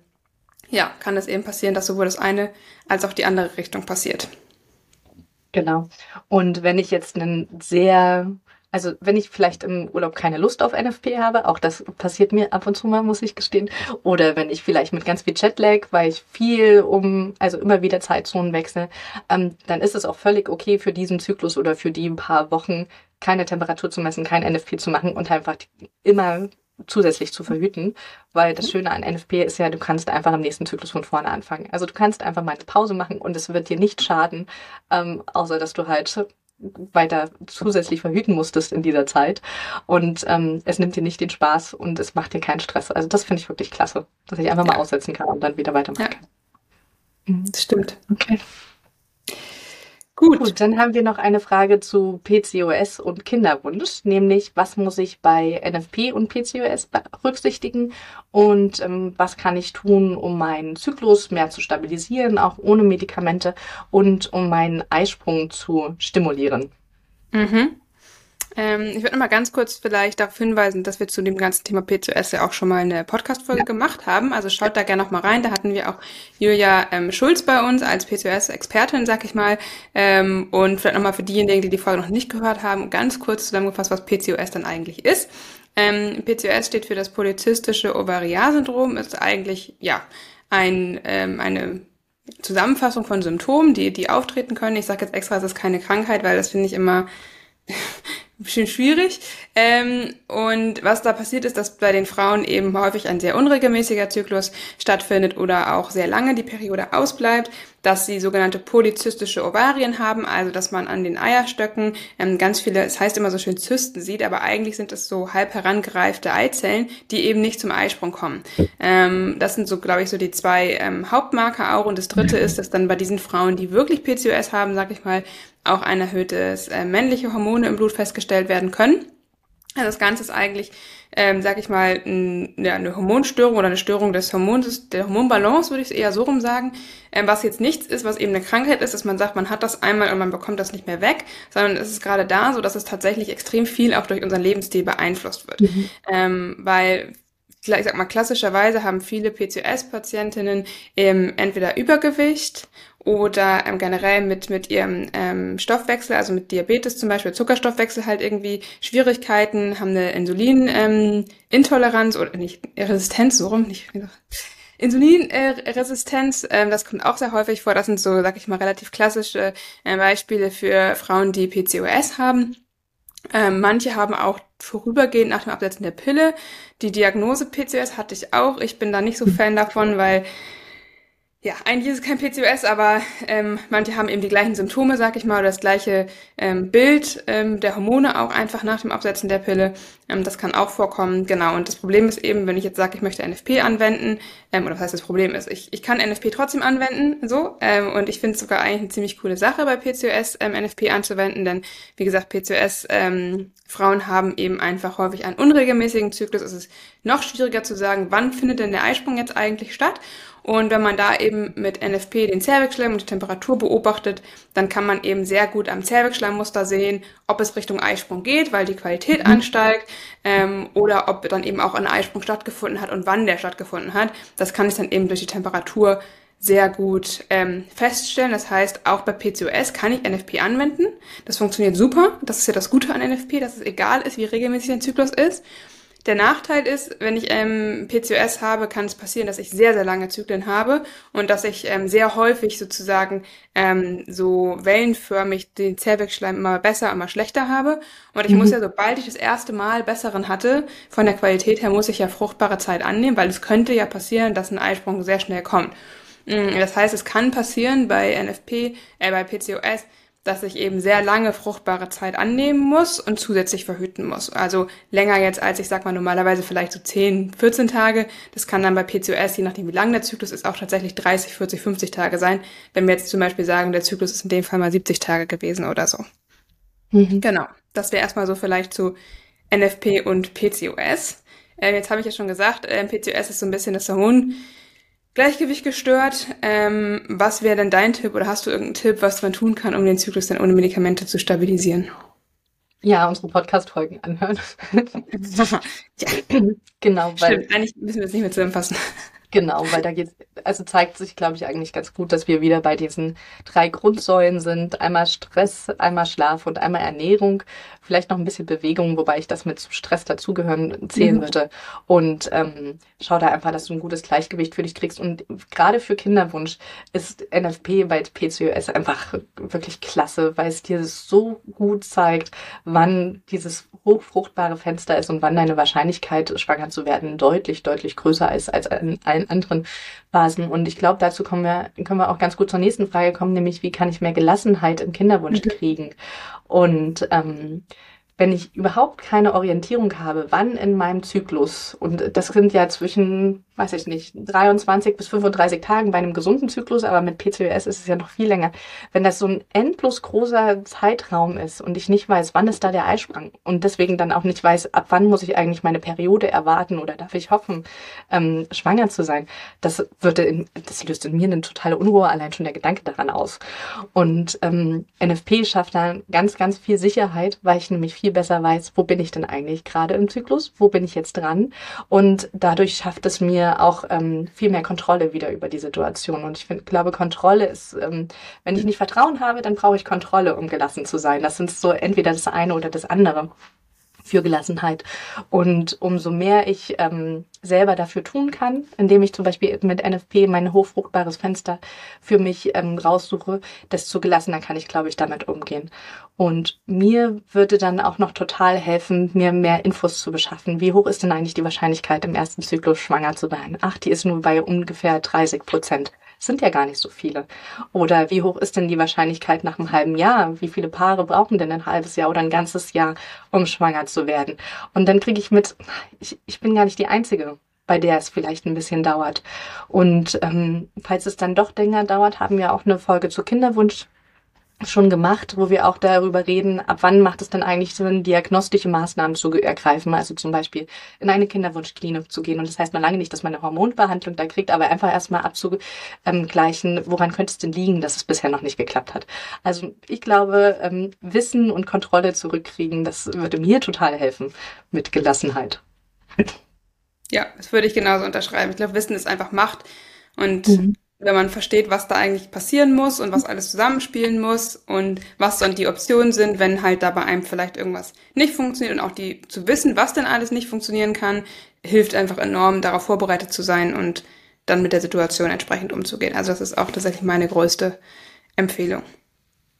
ja, kann es eben passieren, dass sowohl das eine als auch die andere Richtung passiert. Genau. Und wenn ich jetzt einen sehr, also wenn ich vielleicht im Urlaub keine Lust auf NFP habe, auch das passiert mir ab und zu mal, muss ich gestehen, oder wenn ich vielleicht mit ganz viel Jetlag, weil ich viel um, also immer wieder Zeitzonen wechsle, ähm, dann ist es auch völlig okay für diesen Zyklus oder für die paar Wochen keine Temperatur zu messen, kein NFP zu machen und einfach immer zusätzlich zu verhüten, weil das Schöne an NFP ist ja, du kannst einfach im nächsten Zyklus von vorne anfangen. Also du kannst einfach mal eine Pause machen und es wird dir nicht schaden, ähm, außer dass du halt weiter zusätzlich verhüten musstest in dieser Zeit. Und ähm, es nimmt dir nicht den Spaß und es macht dir keinen Stress. Also das finde ich wirklich klasse, dass ich einfach ja. mal aussetzen kann und dann wieder weitermachen ja. kann. Mhm. Das stimmt. Okay. Gut. Gut, dann haben wir noch eine Frage zu PCOS und Kinderwunsch, nämlich was muss ich bei NFP und PCOS berücksichtigen und ähm, was kann ich tun, um meinen Zyklus mehr zu stabilisieren, auch ohne Medikamente und um meinen Eisprung zu stimulieren. Mhm. Ähm, ich würde mal ganz kurz vielleicht darauf hinweisen, dass wir zu dem ganzen Thema PCOS ja auch schon mal eine Podcast-Folge ja. gemacht haben. Also schaut da gerne noch mal rein. Da hatten wir auch Julia ähm, Schulz bei uns als PCOS-Expertin, sag ich mal. Ähm, und vielleicht noch mal für diejenigen, die die Folge noch nicht gehört haben, ganz kurz zusammengefasst, was PCOS dann eigentlich ist. Ähm, PCOS steht für das polyzystische Ovarialsyndrom. Ist eigentlich ja ein ähm, eine Zusammenfassung von Symptomen, die die auftreten können. Ich sage jetzt extra, es ist keine Krankheit, weil das finde ich immer bisschen schwierig. Ähm, und was da passiert ist, dass bei den Frauen eben häufig ein sehr unregelmäßiger Zyklus stattfindet oder auch sehr lange die Periode ausbleibt, dass sie sogenannte polyzystische Ovarien haben, also dass man an den Eierstöcken ähm, ganz viele, es heißt immer so schön Zysten sieht, aber eigentlich sind es so halb herangereifte Eizellen, die eben nicht zum Eisprung kommen. Ähm, das sind so, glaube ich, so die zwei ähm, Hauptmarker auch. Und das dritte ist, dass dann bei diesen Frauen, die wirklich PCOS haben, sag ich mal, auch ein erhöhtes äh, männliche Hormone im Blut festgestellt werden können. Also das Ganze ist eigentlich, ähm, sag ich mal, ein, ja, eine Hormonstörung oder eine Störung des Hormons, der Hormonbalance, würde ich es eher so rum sagen. Ähm, was jetzt nichts ist, was eben eine Krankheit ist, dass man sagt, man hat das einmal und man bekommt das nicht mehr weg, sondern es ist gerade da so, dass es tatsächlich extrem viel auch durch unseren Lebensstil beeinflusst wird. Mhm. Ähm, weil ich sag mal, klassischerweise haben viele PCOS-Patientinnen ähm, entweder Übergewicht oder ähm, generell mit, mit ihrem ähm, Stoffwechsel, also mit Diabetes zum Beispiel, Zuckerstoffwechsel halt irgendwie Schwierigkeiten, haben eine Insulinintoleranz ähm, oder nicht Resistenz, so rum, nicht Insulinresistenz, äh, das kommt auch sehr häufig vor. Das sind so, sag ich mal, relativ klassische äh, Beispiele für Frauen, die PCOS haben. Ähm, manche haben auch vorübergehend nach dem Absetzen der Pille. Die Diagnose PCOS hatte ich auch. Ich bin da nicht so Fan davon, weil ja, eigentlich ist es kein PCOS, aber ähm, manche haben eben die gleichen Symptome, sag ich mal, oder das gleiche ähm, Bild ähm, der Hormone auch einfach nach dem Absetzen der Pille. Ähm, das kann auch vorkommen, genau. Und das Problem ist eben, wenn ich jetzt sage, ich möchte NFP anwenden, ähm, oder was heißt das Problem ist, ich, ich kann NFP trotzdem anwenden, so, ähm, und ich finde es sogar eigentlich eine ziemlich coole Sache bei PCOS ähm, NFP anzuwenden, denn wie gesagt, PCOS ähm, Frauen haben eben einfach häufig einen unregelmäßigen Zyklus. Es ist noch schwieriger zu sagen, wann findet denn der Eisprung jetzt eigentlich statt. Und wenn man da eben mit NFP den Zervixschleim und die Temperatur beobachtet, dann kann man eben sehr gut am Zervixschleimmuster sehen, ob es Richtung Eisprung geht, weil die Qualität mhm. ansteigt, ähm, oder ob dann eben auch ein Eisprung stattgefunden hat und wann der stattgefunden hat. Das kann ich dann eben durch die Temperatur sehr gut ähm, feststellen. Das heißt, auch bei PCOS kann ich NFP anwenden. Das funktioniert super. Das ist ja das Gute an NFP, dass es egal ist, wie regelmäßig ein Zyklus ist. Der Nachteil ist, wenn ich ähm, PCOS habe, kann es passieren, dass ich sehr, sehr lange Zyklen habe und dass ich ähm, sehr häufig sozusagen ähm, so wellenförmig den Zellwegschleim immer besser, immer schlechter habe. Und ich mhm. muss ja, sobald ich das erste Mal besseren hatte, von der Qualität her muss ich ja fruchtbare Zeit annehmen, weil es könnte ja passieren, dass ein Eisprung sehr schnell kommt. Mm, das heißt, es kann passieren bei NFP, äh, bei PCOS, dass ich eben sehr lange fruchtbare Zeit annehmen muss und zusätzlich verhüten muss. Also länger jetzt als, ich sag mal, normalerweise vielleicht so 10, 14 Tage. Das kann dann bei PCOS, je nachdem wie lang der Zyklus ist, auch tatsächlich 30, 40, 50 Tage sein. Wenn wir jetzt zum Beispiel sagen, der Zyklus ist in dem Fall mal 70 Tage gewesen oder so. Mhm. Genau. Das wäre erstmal so vielleicht zu NFP und PCOS. Äh, jetzt habe ich ja schon gesagt, äh, PCOS ist so ein bisschen das Hormon Gleichgewicht gestört. Ähm, was wäre denn dein Tipp oder hast du irgendeinen Tipp, was man tun kann, um den Zyklus dann ohne Medikamente zu stabilisieren? Ja, unsere Podcast-Folgen anhören. ja. *laughs* Genau, weil. Stimmt, eigentlich müssen wir es nicht mehr zusammenfassen. Genau, weil da geht, also zeigt sich, glaube ich, eigentlich ganz gut, dass wir wieder bei diesen drei Grundsäulen sind. Einmal Stress, einmal Schlaf und einmal Ernährung. Vielleicht noch ein bisschen Bewegung, wobei ich das mit Stress dazugehören zählen mhm. würde. Und ähm, schau da einfach, dass du ein gutes Gleichgewicht für dich kriegst. Und gerade für Kinderwunsch ist NFP bei PCOS einfach wirklich klasse, weil es dir so gut zeigt, wann dieses hochfruchtbare Fenster ist und wann deine Wahrscheinlichkeit, schwanger zu werden, deutlich, deutlich größer ist als in allen anderen Phasen. Und ich glaube, dazu kommen wir, können wir auch ganz gut zur nächsten Frage kommen, nämlich wie kann ich mehr Gelassenheit im Kinderwunsch mhm. kriegen? Und ähm, wenn ich überhaupt keine Orientierung habe, wann in meinem Zyklus, und das sind ja zwischen weiß ich nicht, 23 bis 35 Tagen bei einem gesunden Zyklus, aber mit PCOS ist es ja noch viel länger. Wenn das so ein endlos großer Zeitraum ist und ich nicht weiß, wann ist da der Eisprung und deswegen dann auch nicht weiß, ab wann muss ich eigentlich meine Periode erwarten oder darf ich hoffen, ähm, schwanger zu sein, das würde, in, das löst in mir eine totale Unruhe, allein schon der Gedanke daran aus. Und ähm, NFP schafft da ganz, ganz viel Sicherheit, weil ich nämlich viel besser weiß, wo bin ich denn eigentlich gerade im Zyklus, wo bin ich jetzt dran und dadurch schafft es mir auch ähm, viel mehr Kontrolle wieder über die Situation. Und ich find, glaube, Kontrolle ist, ähm, wenn ich nicht Vertrauen habe, dann brauche ich Kontrolle, um gelassen zu sein. Das sind so entweder das eine oder das andere. Für Gelassenheit. Und umso mehr ich ähm, selber dafür tun kann, indem ich zum Beispiel mit NFP mein hochfruchtbares Fenster für mich ähm, raussuche, desto gelassener kann ich, glaube ich, damit umgehen. Und mir würde dann auch noch total helfen, mir mehr Infos zu beschaffen. Wie hoch ist denn eigentlich die Wahrscheinlichkeit, im ersten Zyklus schwanger zu werden? Ach, die ist nur bei ungefähr 30 Prozent sind ja gar nicht so viele. Oder wie hoch ist denn die Wahrscheinlichkeit nach einem halben Jahr? Wie viele Paare brauchen denn ein halbes Jahr oder ein ganzes Jahr, um schwanger zu werden? Und dann kriege ich mit, ich, ich bin gar nicht die Einzige bei der es vielleicht ein bisschen dauert. Und ähm, falls es dann doch länger dauert, haben wir auch eine Folge zu Kinderwunsch schon gemacht, wo wir auch darüber reden, ab wann macht es denn eigentlich Sinn, diagnostische Maßnahmen zu ergreifen, also zum Beispiel in eine Kinderwunschklinik zu gehen. Und das heißt noch lange nicht, dass man eine Hormonbehandlung da kriegt, aber einfach erstmal abzugleichen, woran könnte es denn liegen, dass es bisher noch nicht geklappt hat. Also ich glaube, ähm, Wissen und Kontrolle zurückkriegen, das würde mir total helfen mit Gelassenheit. Ja, das würde ich genauso unterschreiben. Ich glaube, Wissen ist einfach Macht und mhm wenn man versteht, was da eigentlich passieren muss und was alles zusammenspielen muss und was dann die Optionen sind, wenn halt da bei einem vielleicht irgendwas nicht funktioniert und auch die zu wissen, was denn alles nicht funktionieren kann, hilft einfach enorm, darauf vorbereitet zu sein und dann mit der Situation entsprechend umzugehen. Also das ist auch tatsächlich meine größte Empfehlung.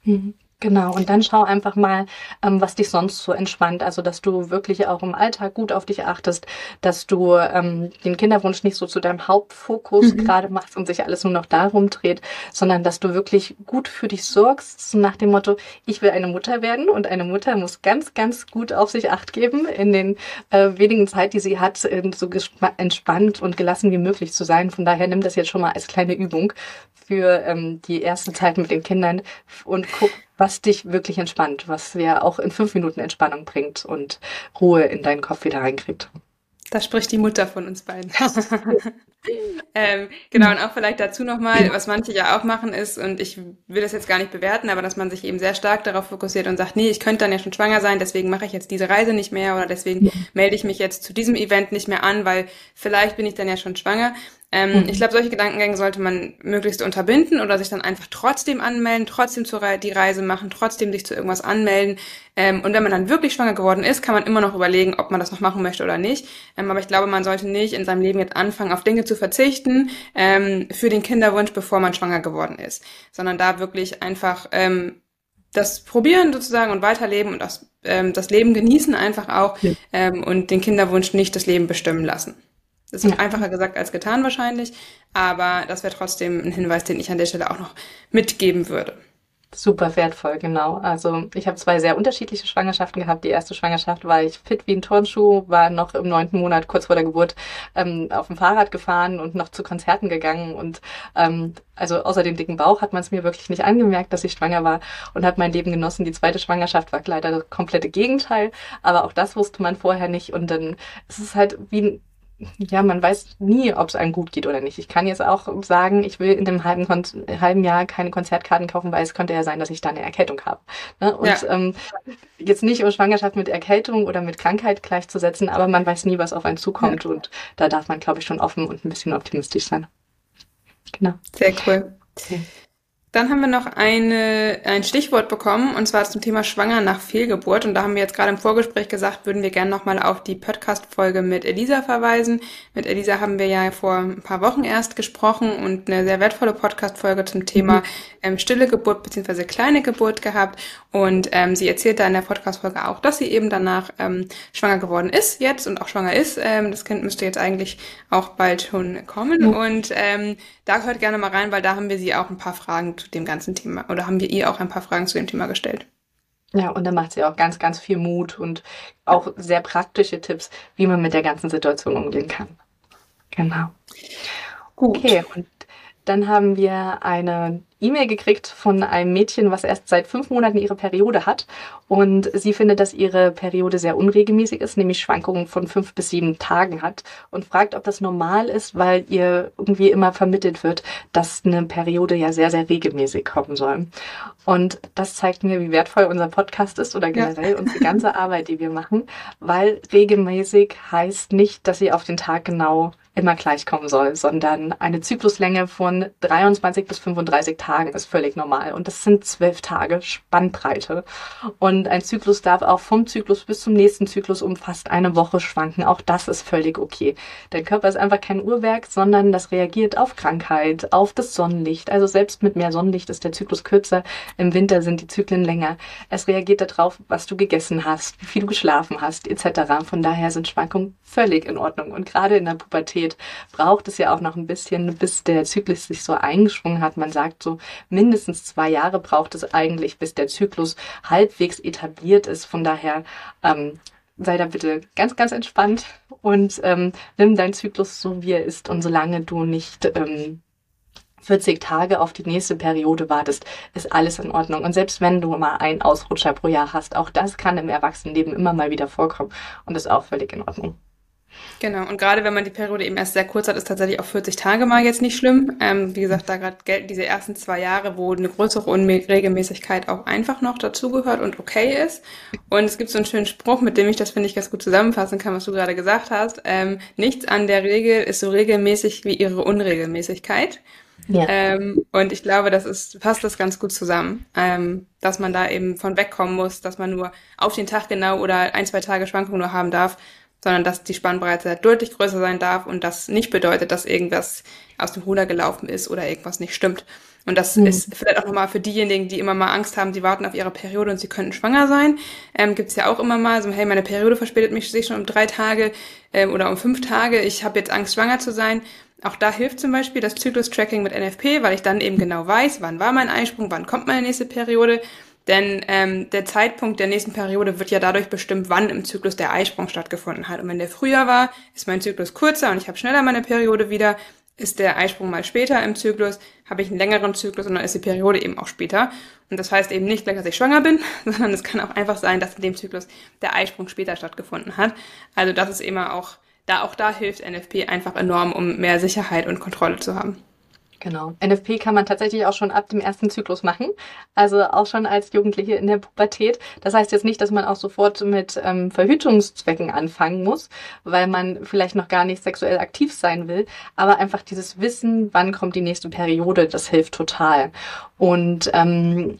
Mhm. Genau, und dann schau einfach mal, ähm, was dich sonst so entspannt. Also, dass du wirklich auch im Alltag gut auf dich achtest, dass du ähm, den Kinderwunsch nicht so zu deinem Hauptfokus mhm. gerade machst und sich alles nur noch darum dreht, sondern dass du wirklich gut für dich sorgst, nach dem Motto, ich will eine Mutter werden und eine Mutter muss ganz, ganz gut auf sich acht geben, in den äh, wenigen Zeit, die sie hat, äh, so entspannt und gelassen wie möglich zu sein. Von daher nimm das jetzt schon mal als kleine Übung für ähm, die erste Zeit mit den Kindern und guck, was dich wirklich entspannt, was dir auch in fünf Minuten Entspannung bringt und Ruhe in deinen Kopf wieder reinkriegt. Da spricht die Mutter von uns beiden. *laughs* ähm, genau, und auch vielleicht dazu nochmal, was manche ja auch machen ist, und ich will das jetzt gar nicht bewerten, aber dass man sich eben sehr stark darauf fokussiert und sagt, nee, ich könnte dann ja schon schwanger sein, deswegen mache ich jetzt diese Reise nicht mehr oder deswegen melde ich mich jetzt zu diesem Event nicht mehr an, weil vielleicht bin ich dann ja schon schwanger. Ähm, mhm. Ich glaube, solche Gedankengänge sollte man möglichst unterbinden oder sich dann einfach trotzdem anmelden, trotzdem zur Re die Reise machen, trotzdem sich zu irgendwas anmelden. Ähm, und wenn man dann wirklich schwanger geworden ist, kann man immer noch überlegen, ob man das noch machen möchte oder nicht. Ähm, aber ich glaube, man sollte nicht in seinem Leben jetzt anfangen, auf Dinge zu verzichten ähm, für den Kinderwunsch, bevor man schwanger geworden ist, sondern da wirklich einfach ähm, das probieren sozusagen und weiterleben und das, ähm, das Leben genießen einfach auch ja. und den Kinderwunsch nicht das Leben bestimmen lassen. Das ist ja. einfacher gesagt als getan wahrscheinlich, aber das wäre trotzdem ein Hinweis, den ich an der Stelle auch noch mitgeben würde. Super wertvoll, genau. Also ich habe zwei sehr unterschiedliche Schwangerschaften gehabt. Die erste Schwangerschaft war ich fit wie ein Turnschuh, war noch im neunten Monat kurz vor der Geburt ähm, auf dem Fahrrad gefahren und noch zu Konzerten gegangen. Und ähm, also außer dem dicken Bauch hat man es mir wirklich nicht angemerkt, dass ich schwanger war und habe mein Leben genossen. Die zweite Schwangerschaft war leider das komplette Gegenteil, aber auch das wusste man vorher nicht. Und dann ist es halt wie ein ja, man weiß nie, ob es einem gut geht oder nicht. Ich kann jetzt auch sagen, ich will in einem halben, Kon halben Jahr keine Konzertkarten kaufen, weil es könnte ja sein, dass ich da eine Erkältung habe. Ne? Und ja. ähm, jetzt nicht um Schwangerschaft mit Erkältung oder mit Krankheit gleichzusetzen, aber man weiß nie, was auf einen zukommt. Ja. Und da darf man, glaube ich, schon offen und ein bisschen optimistisch sein. Genau. Sehr cool. Okay. Dann haben wir noch eine, ein Stichwort bekommen, und zwar zum Thema Schwanger nach Fehlgeburt. Und da haben wir jetzt gerade im Vorgespräch gesagt, würden wir gerne nochmal auf die Podcast-Folge mit Elisa verweisen. Mit Elisa haben wir ja vor ein paar Wochen erst gesprochen und eine sehr wertvolle Podcast-Folge zum Thema mhm. ähm, stille Geburt bzw. kleine Geburt gehabt. Und ähm, sie erzählt da in der Podcast-Folge auch, dass sie eben danach ähm, schwanger geworden ist jetzt und auch schwanger ist. Ähm, das Kind müsste jetzt eigentlich auch bald schon kommen. Mhm. Und ähm, da hört gerne mal rein, weil da haben wir sie auch ein paar Fragen zu dem ganzen Thema oder haben wir ihr auch ein paar Fragen zu dem Thema gestellt. Ja, und da macht sie auch ganz, ganz viel Mut und auch sehr praktische Tipps, wie man mit der ganzen Situation umgehen kann. Genau. Gut. Okay, und dann haben wir eine E-Mail gekriegt von einem Mädchen, was erst seit fünf Monaten ihre Periode hat. Und sie findet, dass ihre Periode sehr unregelmäßig ist, nämlich Schwankungen von fünf bis sieben Tagen hat. Und fragt, ob das normal ist, weil ihr irgendwie immer vermittelt wird, dass eine Periode ja sehr, sehr regelmäßig kommen soll. Und das zeigt mir, wie wertvoll unser Podcast ist oder generell ja. unsere ganze Arbeit, die wir machen, weil regelmäßig heißt nicht, dass sie auf den Tag genau immer gleich kommen soll, sondern eine Zykluslänge von 23 bis 35 Tagen ist völlig normal. Und das sind zwölf Tage Spannbreite. Und ein Zyklus darf auch vom Zyklus bis zum nächsten Zyklus um fast eine Woche schwanken. Auch das ist völlig okay. Der Körper ist einfach kein Uhrwerk, sondern das reagiert auf Krankheit, auf das Sonnenlicht. Also selbst mit mehr Sonnenlicht ist der Zyklus kürzer. Im Winter sind die Zyklen länger. Es reagiert darauf, was du gegessen hast, wie viel du geschlafen hast, etc. Von daher sind Schwankungen völlig in Ordnung. Und gerade in der Pubertät braucht es ja auch noch ein bisschen, bis der Zyklus sich so eingeschwungen hat. Man sagt so, mindestens zwei Jahre braucht es eigentlich, bis der Zyklus halbwegs etabliert ist. Von daher ähm, sei da bitte ganz, ganz entspannt und ähm, nimm deinen Zyklus so, wie er ist. Und solange du nicht ähm, 40 Tage auf die nächste Periode wartest, ist alles in Ordnung. Und selbst wenn du mal einen Ausrutscher pro Jahr hast, auch das kann im Erwachsenenleben immer mal wieder vorkommen und ist auch völlig in Ordnung. Genau, und gerade wenn man die Periode eben erst sehr kurz hat, ist tatsächlich auch 40 Tage mal jetzt nicht schlimm. Ähm, wie gesagt, da gerade gelten diese ersten zwei Jahre, wo eine größere Unregelmäßigkeit auch einfach noch dazugehört und okay ist. Und es gibt so einen schönen Spruch, mit dem ich das, finde ich, ganz gut zusammenfassen kann, was du gerade gesagt hast. Ähm, nichts an der Regel ist so regelmäßig wie ihre Unregelmäßigkeit. Ja. Ähm, und ich glaube, das ist, passt das ganz gut zusammen, ähm, dass man da eben von wegkommen muss, dass man nur auf den Tag genau oder ein, zwei Tage Schwankungen nur haben darf, sondern dass die Spannbreite deutlich größer sein darf und das nicht bedeutet, dass irgendwas aus dem Ruder gelaufen ist oder irgendwas nicht stimmt. Und das mhm. ist vielleicht auch nochmal für diejenigen, die immer mal Angst haben, die warten auf ihre Periode und sie könnten schwanger sein. Ähm, Gibt es ja auch immer mal so, hey, meine Periode verspätet mich sich schon um drei Tage ähm, oder um fünf Tage, ich habe jetzt Angst, schwanger zu sein. Auch da hilft zum Beispiel das Zyklus-Tracking mit NFP, weil ich dann eben genau weiß, wann war mein Eisprung, wann kommt meine nächste Periode denn ähm, der Zeitpunkt der nächsten Periode wird ja dadurch bestimmt, wann im Zyklus der Eisprung stattgefunden hat. Und wenn der früher war, ist mein Zyklus kürzer und ich habe schneller meine Periode wieder. Ist der Eisprung mal später im Zyklus, habe ich einen längeren Zyklus und dann ist die Periode eben auch später. Und das heißt eben nicht gleich, dass ich schwanger bin, *laughs* sondern es kann auch einfach sein, dass in dem Zyklus der Eisprung später stattgefunden hat. Also das ist immer auch, da auch da hilft NFP einfach enorm, um mehr Sicherheit und Kontrolle zu haben. Genau. NFP kann man tatsächlich auch schon ab dem ersten Zyklus machen. Also auch schon als Jugendliche in der Pubertät. Das heißt jetzt nicht, dass man auch sofort mit ähm, Verhütungszwecken anfangen muss, weil man vielleicht noch gar nicht sexuell aktiv sein will. Aber einfach dieses Wissen, wann kommt die nächste Periode, das hilft total. Und ähm,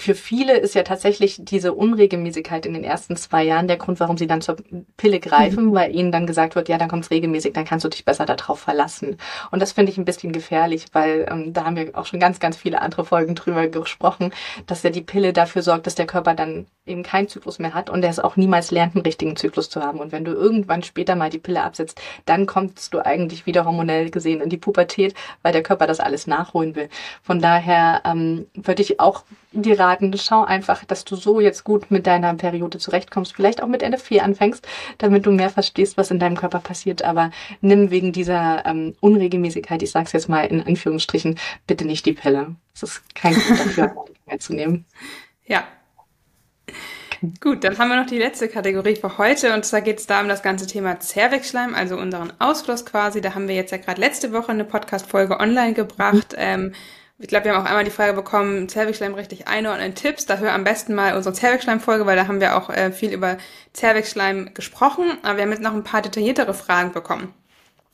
für viele ist ja tatsächlich diese Unregelmäßigkeit in den ersten zwei Jahren der Grund, warum sie dann zur Pille greifen, mhm. weil ihnen dann gesagt wird, ja, dann kommt es regelmäßig, dann kannst du dich besser darauf verlassen. Und das finde ich ein bisschen gefährlich, weil ähm, da haben wir auch schon ganz, ganz viele andere Folgen drüber gesprochen, dass ja die Pille dafür sorgt, dass der Körper dann eben keinen Zyklus mehr hat und er es auch niemals lernt, einen richtigen Zyklus zu haben. Und wenn du irgendwann später mal die Pille absetzt, dann kommst du eigentlich wieder hormonell gesehen in die Pubertät, weil der Körper das alles nachholen will. Von daher ähm, würde ich auch dir raten, schau einfach, dass du so jetzt gut mit deiner Periode zurechtkommst, vielleicht auch mit NF4 anfängst, damit du mehr verstehst, was in deinem Körper passiert, aber nimm wegen dieser ähm, Unregelmäßigkeit, ich sag's jetzt mal in Anführungsstrichen, bitte nicht die Pille. Das ist kein Grund dafür, mehr zu nehmen. Ja, Gut, dann haben wir noch die letzte Kategorie für heute und zwar geht es da um das ganze Thema Zervixschleim, also unseren Ausfluss quasi. Da haben wir jetzt ja gerade letzte Woche eine Podcast-Folge online gebracht. Mhm. Ähm, ich glaube, wir haben auch einmal die Frage bekommen, Zervixschleim richtig einordnen, Tipps. Da hör am besten mal unsere Zervixschleim-Folge, weil da haben wir auch äh, viel über Zervixschleim gesprochen. Aber wir haben jetzt noch ein paar detailliertere Fragen bekommen.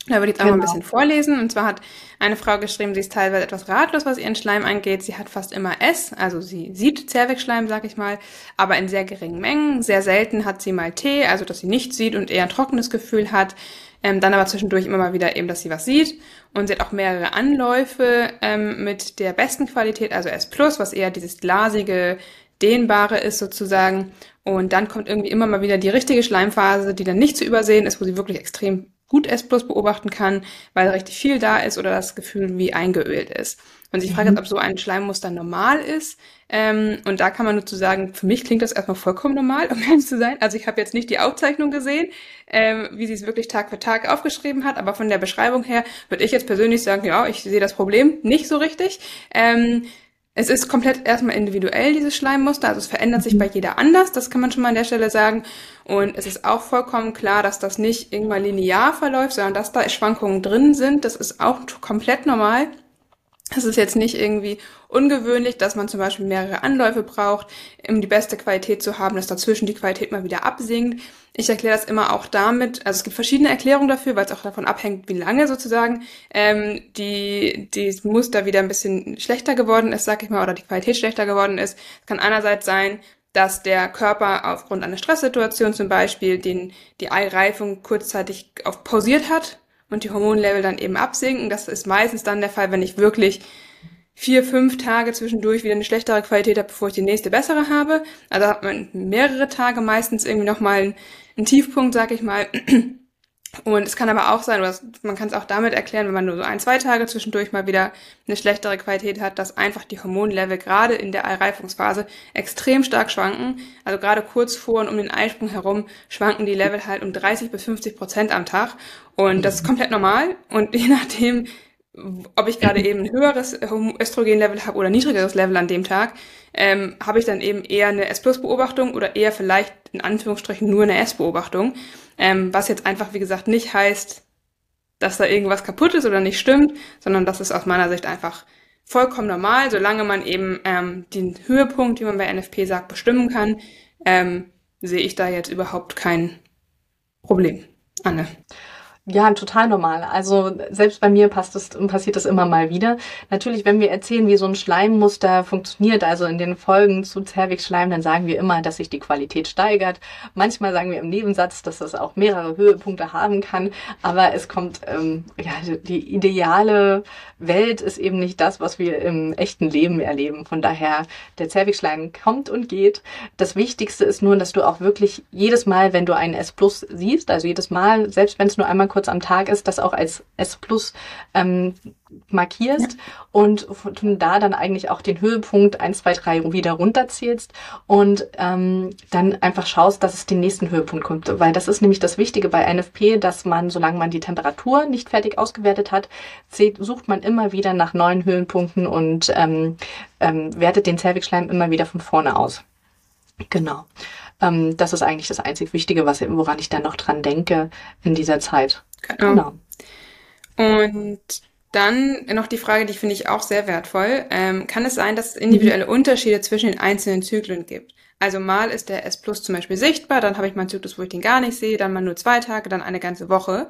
Da würde ich jetzt genau. einmal ein bisschen vorlesen. Und zwar hat eine Frau geschrieben, sie ist teilweise etwas ratlos, was ihren Schleim angeht. Sie hat fast immer S, also sie sieht Zervixschleim, sag ich mal, aber in sehr geringen Mengen. Sehr selten hat sie mal T, also dass sie nicht sieht und eher ein trockenes Gefühl hat. Ähm, dann aber zwischendurch immer mal wieder eben, dass sie was sieht. Und sie hat auch mehrere Anläufe ähm, mit der besten Qualität, also S+, was eher dieses glasige, dehnbare ist sozusagen. Und dann kommt irgendwie immer mal wieder die richtige Schleimphase, die dann nicht zu übersehen ist, wo sie wirklich extrem gut S Plus beobachten kann, weil richtig viel da ist oder das Gefühl wie eingeölt ist. Und sich fragt, mhm. ob so ein Schleimmuster normal ist. Ähm, und da kann man nur zu sagen, für mich klingt das erstmal vollkommen normal, *laughs* um ehrlich zu sein. Also ich habe jetzt nicht die Aufzeichnung gesehen, ähm, wie sie es wirklich Tag für Tag aufgeschrieben hat, aber von der Beschreibung her würde ich jetzt persönlich sagen, ja, ich sehe das Problem nicht so richtig. Ähm, es ist komplett erstmal individuell, dieses Schleimmuster, also es verändert sich bei jeder anders, das kann man schon mal an der Stelle sagen. Und es ist auch vollkommen klar, dass das nicht irgendwann linear verläuft, sondern dass da Schwankungen drin sind. Das ist auch komplett normal. Es ist jetzt nicht irgendwie ungewöhnlich, dass man zum Beispiel mehrere Anläufe braucht, um die beste Qualität zu haben, dass dazwischen die Qualität mal wieder absinkt. Ich erkläre das immer auch damit, also es gibt verschiedene Erklärungen dafür, weil es auch davon abhängt, wie lange sozusagen ähm, die, die Muster wieder ein bisschen schlechter geworden ist, sag ich mal, oder die Qualität schlechter geworden ist. Es kann einerseits sein, dass der Körper aufgrund einer Stresssituation zum Beispiel den, die Eireifung kurzzeitig auf pausiert hat und die Hormonlevel dann eben absinken. Das ist meistens dann der Fall, wenn ich wirklich vier, fünf Tage zwischendurch wieder eine schlechtere Qualität habe, bevor ich die nächste bessere habe. Also hat man mehrere Tage meistens irgendwie nochmal einen Tiefpunkt, sag ich mal. Und es kann aber auch sein, man kann es auch damit erklären, wenn man nur so ein, zwei Tage zwischendurch mal wieder eine schlechtere Qualität hat, dass einfach die Hormonlevel gerade in der Eireifungsphase extrem stark schwanken. Also gerade kurz vor und um den Eisprung herum schwanken die Level halt um 30 bis 50 Prozent am Tag. Und das ist komplett normal. Und *laughs* je nachdem, ob ich gerade eben ein höheres Östrogenlevel habe oder niedrigeres Level an dem Tag, ähm, habe ich dann eben eher eine S-Plus-Beobachtung oder eher vielleicht in Anführungsstrichen nur eine S-Beobachtung. Ähm, was jetzt einfach, wie gesagt, nicht heißt, dass da irgendwas kaputt ist oder nicht stimmt, sondern das ist aus meiner Sicht einfach vollkommen normal, solange man eben ähm, den Höhepunkt, wie man bei NFP sagt, bestimmen kann, ähm, sehe ich da jetzt überhaupt kein Problem. Anne. Ja, total normal. Also selbst bei mir passt das, passiert das immer mal wieder. Natürlich, wenn wir erzählen, wie so ein Schleimmuster funktioniert, also in den Folgen zu Zervixschleim, dann sagen wir immer, dass sich die Qualität steigert. Manchmal sagen wir im Nebensatz, dass das auch mehrere Höhepunkte haben kann. Aber es kommt, ähm, ja, die ideale Welt ist eben nicht das, was wir im echten Leben erleben. Von daher, der Zervixschleim kommt und geht. Das Wichtigste ist nur, dass du auch wirklich jedes Mal, wenn du einen S Plus siehst, also jedes Mal, selbst wenn es nur einmal kurz am Tag ist, das auch als S plus ähm, markierst ja. und da dann eigentlich auch den Höhepunkt 1, 2, 3 wieder runterzählst und ähm, dann einfach schaust, dass es den nächsten Höhepunkt kommt. Weil das ist nämlich das Wichtige bei NFP, dass man, solange man die Temperatur nicht fertig ausgewertet hat, sucht man immer wieder nach neuen Höhenpunkten und ähm, ähm, wertet den Zervixschleim immer wieder von vorne aus. Genau. Ähm, das ist eigentlich das einzig Wichtige, was, woran ich dann noch dran denke in dieser Zeit. Genau. genau. Und dann noch die Frage, die finde ich auch sehr wertvoll. Ähm, kann es sein, dass es individuelle. Unterschiede zwischen den einzelnen Zyklen gibt? Also mal ist der S Plus zum Beispiel sichtbar, dann habe ich meinen Zyklus, wo ich den gar nicht sehe, dann mal nur zwei Tage, dann eine ganze Woche.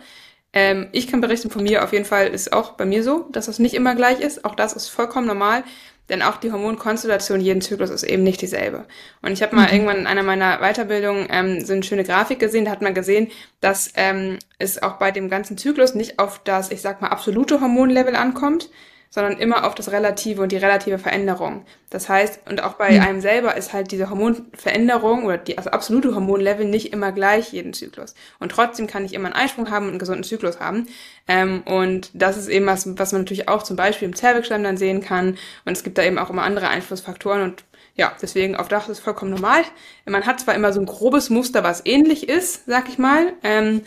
Ähm, ich kann berichten von mir, auf jeden Fall ist auch bei mir so, dass das nicht immer gleich ist. Auch das ist vollkommen normal. Denn auch die Hormonkonstellation jeden Zyklus ist eben nicht dieselbe. Und ich habe mal mhm. irgendwann in einer meiner Weiterbildungen ähm, so eine schöne Grafik gesehen, da hat man gesehen, dass ähm, es auch bei dem ganzen Zyklus nicht auf das, ich sag mal, absolute Hormonlevel ankommt, sondern immer auf das Relative und die relative Veränderung. Das heißt, und auch bei mhm. einem selber ist halt diese Hormonveränderung oder die also absolute Hormonlevel nicht immer gleich jeden Zyklus. Und trotzdem kann ich immer einen Eisprung haben und einen gesunden Zyklus haben. Ähm, und das ist eben was, was man natürlich auch zum Beispiel im Zervixschleim dann sehen kann. Und es gibt da eben auch immer andere Einflussfaktoren und ja, deswegen auf das ist vollkommen normal. Man hat zwar immer so ein grobes Muster, was ähnlich ist, sag ich mal, ähm,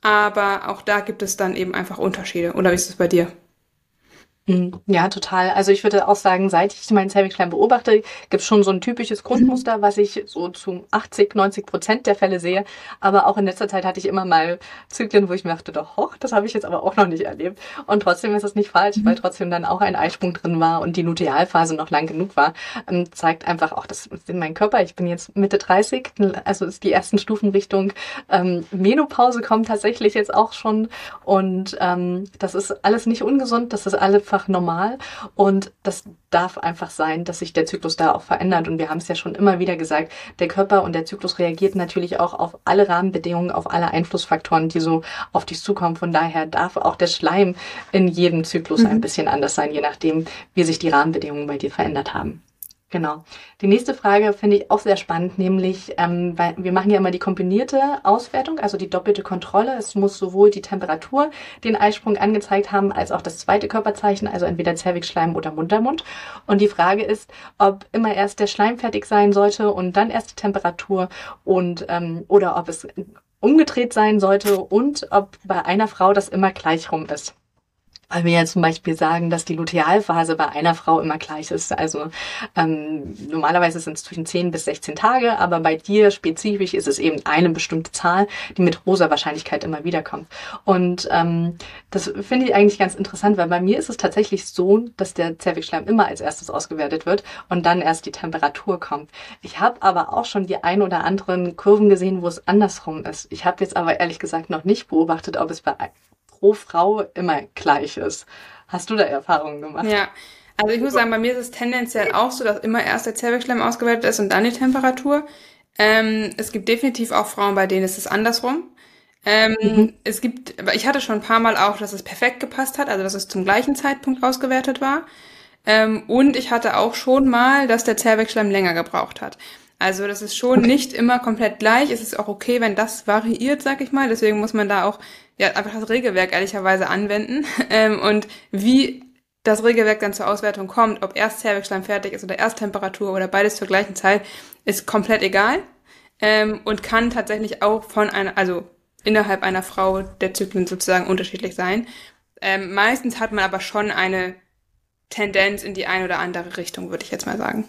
aber auch da gibt es dann eben einfach Unterschiede. Oder wie ist es bei dir? Mhm. Ja, total. Also ich würde auch sagen, seit ich meinen Zervixschleim beobachte, gibt es schon so ein typisches Grundmuster, was ich so zu 80, 90 Prozent der Fälle sehe. Aber auch in letzter Zeit hatte ich immer mal Zyklen, wo ich mir dachte, doch, hoch, das habe ich jetzt aber auch noch nicht erlebt. Und trotzdem ist es nicht falsch, weil trotzdem dann auch ein Eisprung drin war und die Lutealphase noch lang genug war. Ähm, zeigt einfach auch, dass in meinem Körper, ich bin jetzt Mitte 30, also ist die ersten Stufen Richtung ähm, Menopause kommen tatsächlich jetzt auch schon. Und ähm, das ist alles nicht ungesund, das ist alles einfach normal und das darf einfach sein, dass sich der Zyklus da auch verändert. Und wir haben es ja schon immer wieder gesagt, der Körper und der Zyklus reagiert natürlich auch auf alle Rahmenbedingungen, auf alle Einflussfaktoren, die so auf dich zukommen. Von daher darf auch der Schleim in jedem Zyklus mhm. ein bisschen anders sein, je nachdem, wie sich die Rahmenbedingungen bei dir verändert haben. Genau. Die nächste Frage finde ich auch sehr spannend, nämlich, ähm, weil wir machen ja immer die kombinierte Auswertung, also die doppelte Kontrolle. Es muss sowohl die Temperatur den Eisprung angezeigt haben, als auch das zweite Körperzeichen, also entweder Zervixschleim oder Mundtermund. Und die Frage ist, ob immer erst der Schleim fertig sein sollte und dann erst die Temperatur und ähm, oder ob es umgedreht sein sollte und ob bei einer Frau das immer gleich rum ist. Weil wir ja zum Beispiel sagen, dass die Lutealphase bei einer Frau immer gleich ist. Also ähm, normalerweise sind es zwischen 10 bis 16 Tage, aber bei dir spezifisch ist es eben eine bestimmte Zahl, die mit großer Wahrscheinlichkeit immer wiederkommt. Und ähm, das finde ich eigentlich ganz interessant, weil bei mir ist es tatsächlich so, dass der Zervixschleim immer als erstes ausgewertet wird und dann erst die Temperatur kommt. Ich habe aber auch schon die ein oder anderen Kurven gesehen, wo es andersrum ist. Ich habe jetzt aber ehrlich gesagt noch nicht beobachtet, ob es bei pro Frau immer gleich ist. Hast du da Erfahrungen gemacht? Ja. Also ich muss sagen, bei mir ist es tendenziell auch so, dass immer erst der Zervixschleim ausgewertet ist und dann die Temperatur. Ähm, es gibt definitiv auch Frauen, bei denen ist es andersrum. Ähm, mhm. Es gibt, ich hatte schon ein paar Mal auch, dass es perfekt gepasst hat, also dass es zum gleichen Zeitpunkt ausgewertet war. Ähm, und ich hatte auch schon mal, dass der Zervixschleim länger gebraucht hat. Also das ist schon okay. nicht immer komplett gleich. Es ist auch okay, wenn das variiert, sag ich mal. Deswegen muss man da auch ja einfach das Regelwerk ehrlicherweise anwenden. *laughs* Ähm, und wie das Regelwerk dann zur Auswertung kommt, ob erst Zervixschleim fertig ist oder erst Temperatur oder beides zur gleichen Zeit, ist komplett egal. Ähm, und kann tatsächlich auch von einer, also innerhalb einer Frau der Zyklen sozusagen unterschiedlich sein. Ähm, meistens hat man aber schon eine Tendenz in die eine oder andere Richtung, würde ich jetzt mal sagen.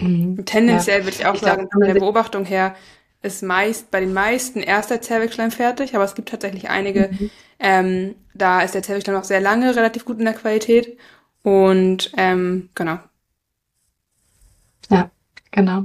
Mhm. Tendenziell ja. würde ich auch ich sagen, von der Beobachtung her ist meist bei den meisten erst der Zervixschleim fertig, aber es gibt tatsächlich einige, mhm. ähm, da ist der Zervixschleim noch sehr lange relativ gut in der Qualität und ähm, genau. Ja, genau.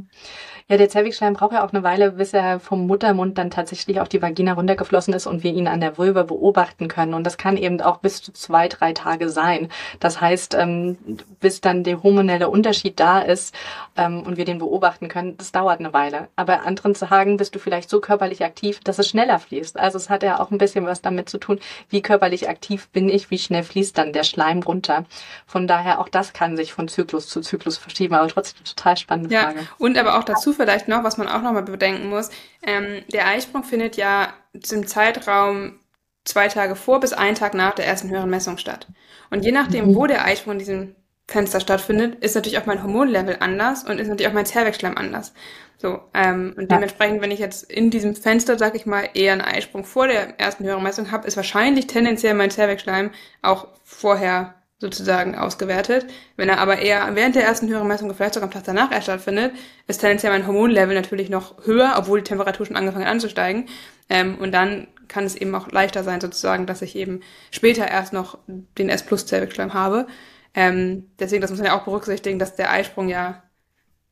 Ja, der Zervixschleim braucht ja auch eine Weile, bis er vom Muttermund dann tatsächlich auf die Vagina runtergeflossen ist und wir ihn an der Vulva beobachten können. Und das kann eben auch bis zu zwei, drei Tage sein. Das heißt, ähm, bis dann der hormonelle Unterschied da ist ähm, und wir den beobachten können, das dauert eine Weile. Aber anderen Tagen bist du vielleicht so körperlich aktiv, dass es schneller fließt. Also es hat ja auch ein bisschen was damit zu tun, wie körperlich aktiv bin ich, wie schnell fließt dann der Schleim runter. Von daher auch das kann sich von Zyklus zu Zyklus verschieben, aber trotzdem total spannende ja, Frage. Und aber auch dazu vielleicht noch, was man auch noch mal bedenken muss. Ähm, der Eisprung findet ja zum Zeitraum zwei Tage vor bis einen Tag nach der ersten höheren Messung statt. Und je nachdem, mhm. wo der Eisprung in diesem Fenster stattfindet, ist natürlich auch mein Hormonlevel anders und ist natürlich auch mein Zervixschleim anders. So, ähm, und ja. dementsprechend, wenn ich jetzt in diesem Fenster, sag ich mal, eher einen Eisprung vor der ersten höheren Messung habe, ist wahrscheinlich tendenziell mein Zervixschleim auch vorher sozusagen ausgewertet. Wenn er aber eher während der ersten höheren Messung, vielleicht sogar am Tag danach erst stattfindet, ist tendenziell mein Hormonlevel natürlich noch höher, obwohl die Temperatur schon angefangen hat anzusteigen. Ähm, und dann kann es eben auch leichter sein, sozusagen, dass ich eben später erst noch den S-Plus-Zervixschleim habe. Ähm, deswegen, das muss man ja auch berücksichtigen, dass der Eisprung ja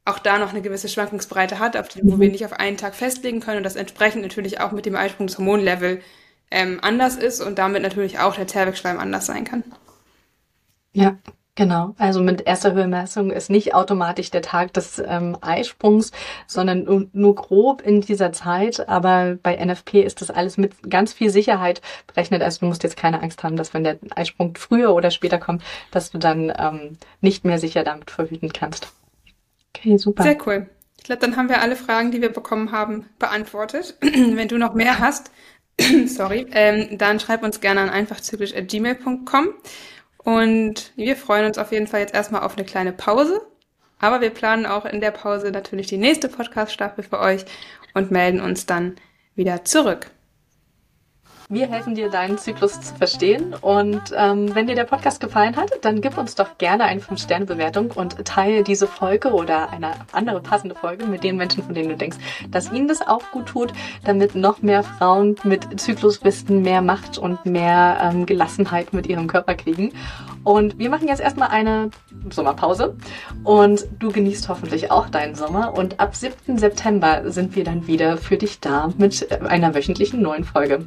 auch da noch eine gewisse Schwankungsbreite hat, auf die, wo wir mhm. nicht auf einen Tag festlegen können und das entsprechend natürlich auch mit dem Eisprung das Hormonlevel ähm, anders ist und damit natürlich auch der Zervixschleim anders sein kann. Ja, genau. Also mit erster Höhenmessung ist nicht automatisch der Tag des ähm, Eisprungs, sondern nur, nur grob in dieser Zeit. Aber bei NFP ist das alles mit ganz viel Sicherheit berechnet. Also du musst jetzt keine Angst haben, dass wenn der Eisprung früher oder später kommt, dass du dann ähm, nicht mehr sicher damit verhüten kannst. Okay, super. Sehr cool. Ich glaube, dann haben wir alle Fragen, die wir bekommen haben, beantwortet. *clears throat* wenn du noch mehr hast, *clears throat* sorry, ähm, dann schreib uns gerne an einfachzyklisch.gmail.com. Und wir freuen uns auf jeden Fall jetzt erstmal auf eine kleine Pause. Aber wir planen auch in der Pause natürlich die nächste Podcast-Staffel für euch und melden uns dann wieder zurück. Wir helfen dir, deinen Zyklus zu verstehen. Und ähm, wenn dir der Podcast gefallen hat, dann gib uns doch gerne eine 5-Sterne-Bewertung und teile diese Folge oder eine andere passende Folge mit den Menschen, von denen du denkst, dass ihnen das auch gut tut, damit noch mehr Frauen mit Zykluswissen mehr Macht und mehr ähm, Gelassenheit mit ihrem Körper kriegen. Und wir machen jetzt erstmal eine Sommerpause und du genießt hoffentlich auch deinen Sommer. Und ab 7. September sind wir dann wieder für dich da mit einer wöchentlichen neuen Folge.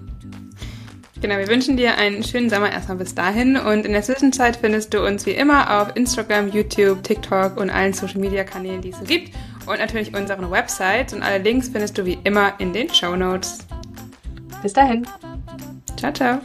Genau, wir wünschen dir einen schönen Sommer erstmal bis dahin und in der Zwischenzeit findest du uns wie immer auf Instagram, YouTube, TikTok und allen Social Media Kanälen, die es so gibt und natürlich unsere Website und alle Links findest du wie immer in den Show Notes. Bis dahin. Ciao, ciao.